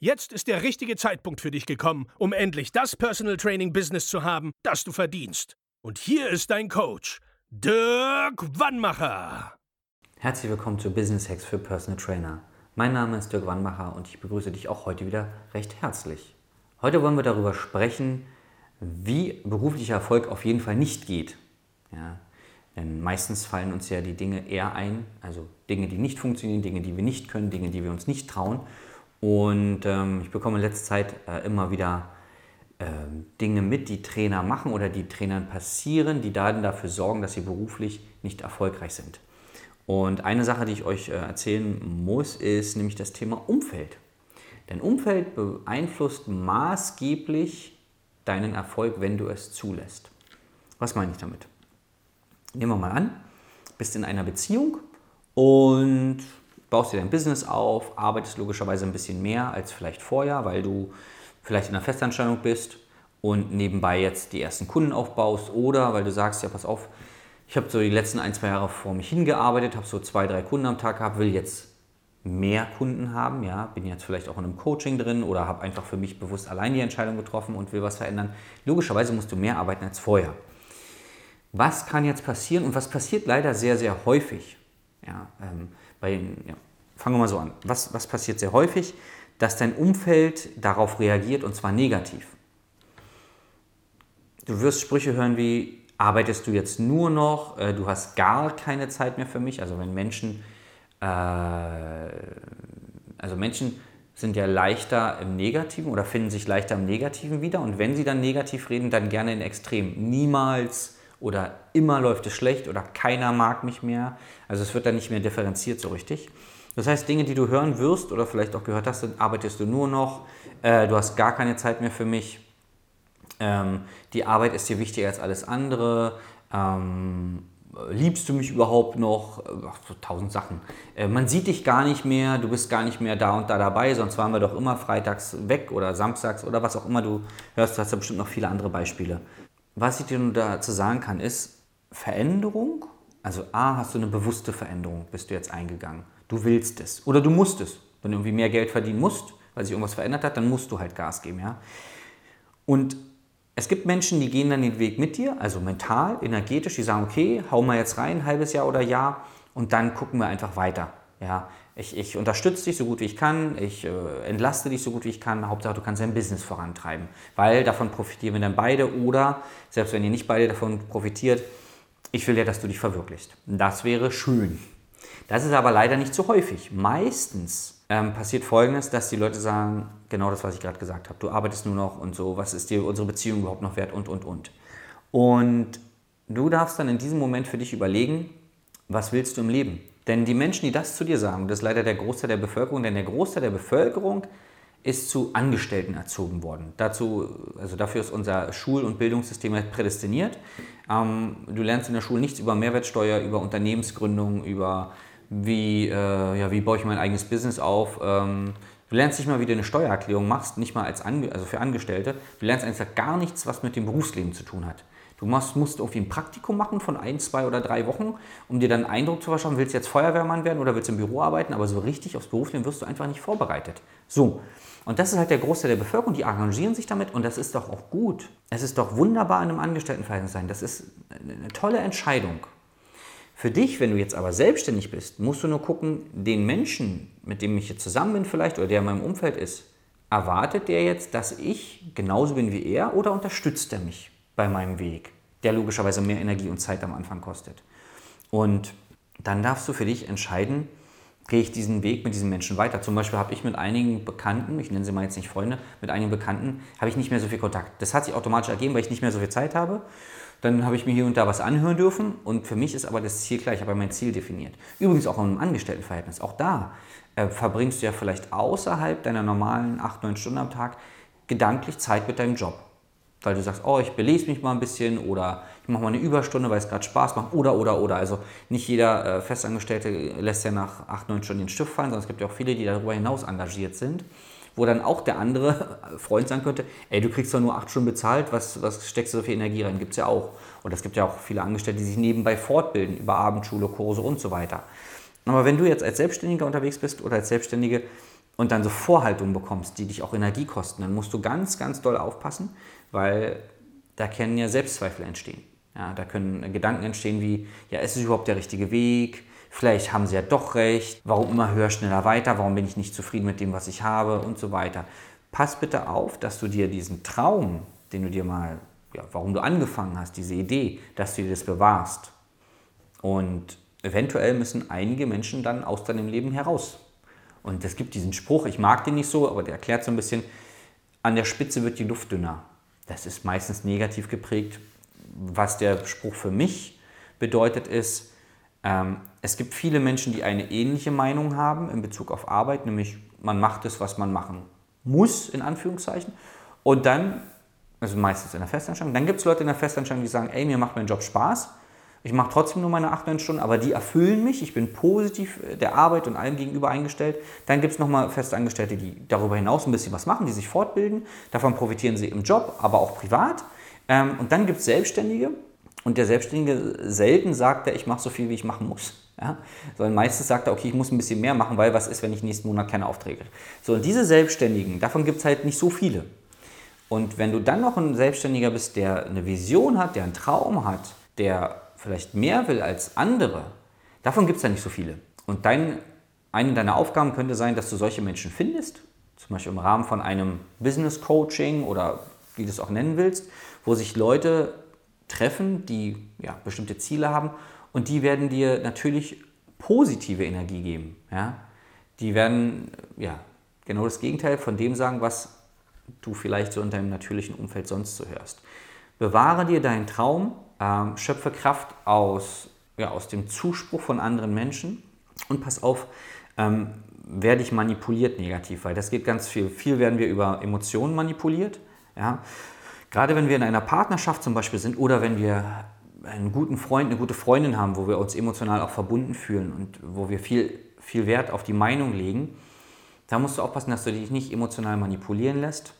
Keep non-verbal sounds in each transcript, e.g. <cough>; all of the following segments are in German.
Jetzt ist der richtige Zeitpunkt für dich gekommen, um endlich das Personal Training Business zu haben, das du verdienst. Und hier ist dein Coach, Dirk Wannmacher. Herzlich willkommen zu Business Hacks für Personal Trainer. Mein Name ist Dirk Wannmacher und ich begrüße dich auch heute wieder recht herzlich. Heute wollen wir darüber sprechen, wie beruflicher Erfolg auf jeden Fall nicht geht. Ja, denn meistens fallen uns ja die Dinge eher ein, also Dinge, die nicht funktionieren, Dinge, die wir nicht können, Dinge, die wir uns nicht trauen. Und ähm, ich bekomme in letzter Zeit äh, immer wieder äh, Dinge mit, die Trainer machen oder die Trainern passieren, die dann dafür sorgen, dass sie beruflich nicht erfolgreich sind. Und eine Sache, die ich euch äh, erzählen muss, ist nämlich das Thema Umfeld. Denn Umfeld beeinflusst maßgeblich deinen Erfolg, wenn du es zulässt. Was meine ich damit? Nehmen wir mal an, bist in einer Beziehung und baust dir dein Business auf, arbeitest logischerweise ein bisschen mehr als vielleicht vorher, weil du vielleicht in einer Festanstellung bist und nebenbei jetzt die ersten Kunden aufbaust oder weil du sagst, ja, pass auf, ich habe so die letzten ein, zwei Jahre vor mich hingearbeitet, habe so zwei, drei Kunden am Tag gehabt, will jetzt mehr Kunden haben, ja, bin jetzt vielleicht auch in einem Coaching drin oder habe einfach für mich bewusst allein die Entscheidung getroffen und will was verändern. Logischerweise musst du mehr arbeiten als vorher. Was kann jetzt passieren und was passiert leider sehr, sehr häufig? Ja, ähm, bei, ja, fangen wir mal so an. Was, was passiert sehr häufig? Dass dein Umfeld darauf reagiert und zwar negativ. Du wirst Sprüche hören wie, arbeitest du jetzt nur noch, äh, du hast gar keine Zeit mehr für mich. Also wenn Menschen, äh, also Menschen sind ja leichter im Negativen oder finden sich leichter im Negativen wieder und wenn sie dann negativ reden, dann gerne in Extrem. Niemals oder immer läuft es schlecht oder keiner mag mich mehr. Also es wird dann nicht mehr differenziert so richtig. Das heißt, Dinge, die du hören wirst oder vielleicht auch gehört hast, dann arbeitest du nur noch, äh, du hast gar keine Zeit mehr für mich, ähm, die Arbeit ist dir wichtiger als alles andere, ähm, liebst du mich überhaupt noch? Ach, so tausend Sachen. Äh, man sieht dich gar nicht mehr, du bist gar nicht mehr da und da dabei, sonst waren wir doch immer freitags weg oder samstags oder was auch immer du hörst. Du hast ja bestimmt noch viele andere Beispiele. Was ich dir nur dazu sagen kann, ist Veränderung. Also A, hast du eine bewusste Veränderung, bist du jetzt eingegangen. Du willst es oder du musst es. Wenn du irgendwie mehr Geld verdienen musst, weil sich irgendwas verändert hat, dann musst du halt Gas geben. Ja? Und es gibt Menschen, die gehen dann den Weg mit dir, also mental, energetisch, die sagen, okay, hau mal jetzt rein, ein halbes Jahr oder Jahr und dann gucken wir einfach weiter. Ja, ich, ich unterstütze dich so gut wie ich kann, ich äh, entlaste dich so gut wie ich kann. Hauptsache, du kannst dein Business vorantreiben, weil davon profitieren wir dann beide oder, selbst wenn ihr nicht beide davon profitiert, ich will ja, dass du dich verwirklichst. Das wäre schön. Das ist aber leider nicht so häufig. Meistens ähm, passiert Folgendes, dass die Leute sagen, genau das, was ich gerade gesagt habe, du arbeitest nur noch und so, was ist dir unsere Beziehung überhaupt noch wert und, und, und. Und du darfst dann in diesem Moment für dich überlegen, was willst du im Leben? Denn die Menschen, die das zu dir sagen, das ist leider der Großteil der Bevölkerung, denn der Großteil der Bevölkerung ist zu Angestellten erzogen worden. Dazu, also dafür ist unser Schul- und Bildungssystem halt prädestiniert. Ähm, du lernst in der Schule nichts über Mehrwertsteuer, über Unternehmensgründung, über wie, äh, ja, wie baue ich mein eigenes Business auf. Ähm, du lernst nicht mal, wie du eine Steuererklärung machst, nicht mal als Ange also für Angestellte. Du lernst einfach gar nichts, was mit dem Berufsleben zu tun hat. Du musst, musst irgendwie ein Praktikum machen von ein, zwei oder drei Wochen, um dir dann einen Eindruck zu verschaffen, willst du jetzt Feuerwehrmann werden oder willst du im Büro arbeiten, aber so richtig aufs Berufsleben wirst du einfach nicht vorbereitet. So, und das ist halt der Großteil der Bevölkerung, die arrangieren sich damit und das ist doch auch gut. Es ist doch wunderbar, in einem Angestelltenverhältnis sein. Das ist eine tolle Entscheidung. Für dich, wenn du jetzt aber selbstständig bist, musst du nur gucken, den Menschen, mit dem ich jetzt zusammen bin vielleicht oder der in meinem Umfeld ist, erwartet der jetzt, dass ich genauso bin wie er oder unterstützt er mich? Bei meinem Weg, der logischerweise mehr Energie und Zeit am Anfang kostet. Und dann darfst du für dich entscheiden, gehe ich diesen Weg mit diesen Menschen weiter. Zum Beispiel habe ich mit einigen Bekannten, ich nenne sie mal jetzt nicht Freunde, mit einigen Bekannten habe ich nicht mehr so viel Kontakt. Das hat sich automatisch ergeben, weil ich nicht mehr so viel Zeit habe. Dann habe ich mir hier und da was anhören dürfen und für mich ist aber das Ziel klar, ich habe mein Ziel definiert. Übrigens auch einem Angestelltenverhältnis. Auch da äh, verbringst du ja vielleicht außerhalb deiner normalen 8, 9 Stunden am Tag gedanklich Zeit mit deinem Job. Weil du sagst, oh, ich belese mich mal ein bisschen oder ich mache mal eine Überstunde, weil es gerade Spaß macht oder, oder, oder. Also nicht jeder äh, Festangestellte lässt ja nach 8, 9 Stunden den Stift fallen, sondern es gibt ja auch viele, die darüber hinaus engagiert sind wo dann auch der andere <laughs> Freund sagen könnte, ey, du kriegst doch nur acht Stunden bezahlt, was, was steckst du so viel Energie rein? Gibt es ja auch. Und es gibt ja auch viele Angestellte, die sich nebenbei fortbilden über Abendschule, Kurse und so weiter. Aber wenn du jetzt als Selbstständiger unterwegs bist oder als Selbstständige und dann so Vorhaltungen bekommst, die dich auch Energie kosten, dann musst du ganz, ganz doll aufpassen, weil da können ja Selbstzweifel entstehen. Ja, da können Gedanken entstehen wie, ja, ist es überhaupt der richtige Weg? Vielleicht haben sie ja doch recht. Warum immer höher, schneller, weiter? Warum bin ich nicht zufrieden mit dem, was ich habe? Und so weiter. Pass bitte auf, dass du dir diesen Traum, den du dir mal, ja, warum du angefangen hast, diese Idee, dass du dir das bewahrst. Und eventuell müssen einige Menschen dann aus deinem Leben heraus. Und es gibt diesen Spruch, ich mag den nicht so, aber der erklärt so ein bisschen, an der Spitze wird die Luft dünner. Das ist meistens negativ geprägt. Was der Spruch für mich bedeutet ist, ähm, es gibt viele Menschen, die eine ähnliche Meinung haben in Bezug auf Arbeit, nämlich man macht es, was man machen muss, in Anführungszeichen. Und dann, also meistens in der Festanstellung, dann gibt es Leute in der Festanstellung, die sagen, ey, mir macht mein Job Spaß, ich mache trotzdem nur meine 8, 9 Stunden, aber die erfüllen mich, ich bin positiv der Arbeit und allem gegenüber eingestellt. Dann gibt es nochmal Festangestellte, die darüber hinaus ein bisschen was machen, die sich fortbilden, davon profitieren sie im Job, aber auch privat. Ähm, und dann gibt es Selbstständige, und der Selbstständige selten sagt er, ich mache so viel, wie ich machen muss. Ja? Sondern meistens sagt er, okay, ich muss ein bisschen mehr machen, weil was ist, wenn ich nächsten Monat keine Aufträge habe. So, und diese Selbstständigen, davon gibt es halt nicht so viele. Und wenn du dann noch ein Selbstständiger bist, der eine Vision hat, der einen Traum hat, der vielleicht mehr will als andere, davon gibt es ja nicht so viele. Und dein, eine deiner Aufgaben könnte sein, dass du solche Menschen findest, zum Beispiel im Rahmen von einem Business Coaching oder wie du es auch nennen willst, wo sich Leute treffen, die ja, bestimmte Ziele haben und die werden dir natürlich positive Energie geben. Ja? Die werden ja, genau das Gegenteil von dem sagen, was du vielleicht so in deinem natürlichen Umfeld sonst so hörst. Bewahre dir deinen Traum, ähm, schöpfe Kraft aus, ja, aus dem Zuspruch von anderen Menschen und pass auf, ähm, werde ich manipuliert negativ, weil das geht ganz viel. Viel werden wir über Emotionen manipuliert. Ja? Gerade wenn wir in einer Partnerschaft zum Beispiel sind oder wenn wir einen guten Freund, eine gute Freundin haben, wo wir uns emotional auch verbunden fühlen und wo wir viel, viel Wert auf die Meinung legen, da musst du aufpassen, dass du dich nicht emotional manipulieren lässt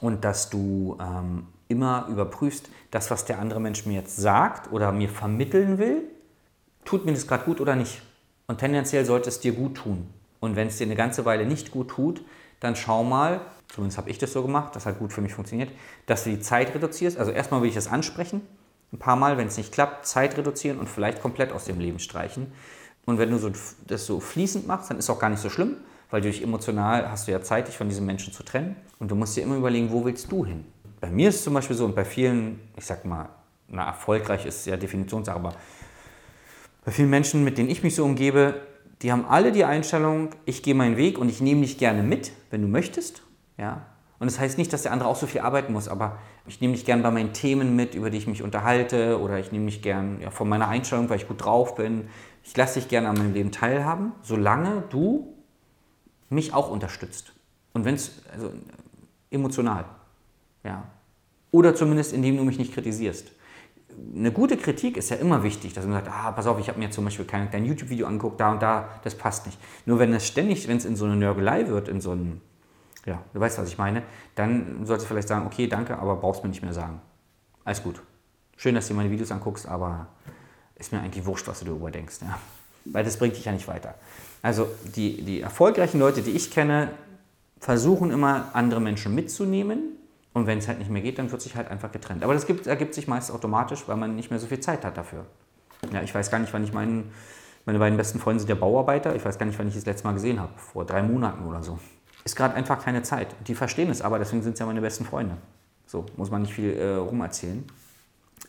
und dass du ähm, immer überprüfst, das, was der andere Mensch mir jetzt sagt oder mir vermitteln will, tut mir das gerade gut oder nicht. Und tendenziell sollte es dir gut tun. Und wenn es dir eine ganze Weile nicht gut tut, dann schau mal, zumindest habe ich das so gemacht, das hat gut für mich funktioniert, dass du die Zeit reduzierst. Also erstmal will ich das ansprechen, ein paar Mal, wenn es nicht klappt, Zeit reduzieren und vielleicht komplett aus dem Leben streichen. Und wenn du so, das so fließend machst, dann ist es auch gar nicht so schlimm, weil durch emotional hast du ja Zeit, dich von diesem Menschen zu trennen. Und du musst dir immer überlegen, wo willst du hin? Bei mir ist es zum Beispiel so und bei vielen, ich sag mal, na, erfolgreich ist ja Definitionssache, aber bei vielen Menschen, mit denen ich mich so umgebe, die haben alle die Einstellung, ich gehe meinen Weg und ich nehme dich gerne mit, wenn du möchtest. Ja? Und das heißt nicht, dass der andere auch so viel arbeiten muss, aber ich nehme dich gern bei meinen Themen mit, über die ich mich unterhalte, oder ich nehme dich gern ja, von meiner Einstellung, weil ich gut drauf bin. Ich lasse dich gerne an meinem Leben teilhaben, solange du mich auch unterstützt. Und wenn es, also emotional, ja. Oder zumindest, indem du mich nicht kritisierst. Eine gute Kritik ist ja immer wichtig, dass man sagt, ah, pass auf, ich habe mir zum Beispiel kein, dein YouTube-Video angeguckt, da und da, das passt nicht. Nur wenn es ständig, wenn es in so eine Nörgelei wird, in so ein ja, du weißt, was ich meine, dann solltest du vielleicht sagen, okay, danke, aber brauchst mir nicht mehr sagen. Alles gut. Schön, dass du meine Videos anguckst, aber ist mir eigentlich wurscht, was du darüber denkst. Ja? Weil das bringt dich ja nicht weiter. Also die, die erfolgreichen Leute, die ich kenne, versuchen immer, andere Menschen mitzunehmen. Und wenn es halt nicht mehr geht, dann wird sich halt einfach getrennt. Aber das gibt, ergibt sich meist automatisch, weil man nicht mehr so viel Zeit hat dafür. Ja, ich weiß gar nicht, wann ich meinen, meine beiden besten Freunde sind ja Bauarbeiter. Ich weiß gar nicht, wann ich das letzte Mal gesehen habe. Vor drei Monaten oder so ist gerade einfach keine Zeit. Die verstehen es aber, deswegen sind es ja meine besten Freunde. So, muss man nicht viel äh, rumerzählen.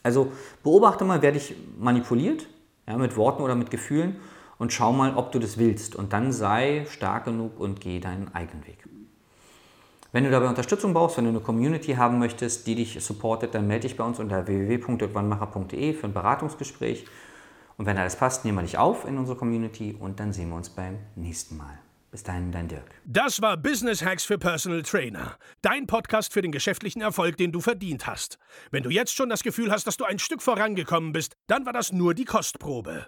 Also beobachte mal, wer dich manipuliert, ja, mit Worten oder mit Gefühlen und schau mal, ob du das willst. Und dann sei stark genug und geh deinen eigenen Weg. Wenn du dabei Unterstützung brauchst, wenn du eine Community haben möchtest, die dich supportet, dann melde dich bei uns unter www.dirkwannmacher.de für ein Beratungsgespräch. Und wenn alles passt, nehmen wir dich auf in unsere Community und dann sehen wir uns beim nächsten Mal. Bis dahin, dein Dirk. Das war Business Hacks für Personal Trainer. Dein Podcast für den geschäftlichen Erfolg, den du verdient hast. Wenn du jetzt schon das Gefühl hast, dass du ein Stück vorangekommen bist, dann war das nur die Kostprobe.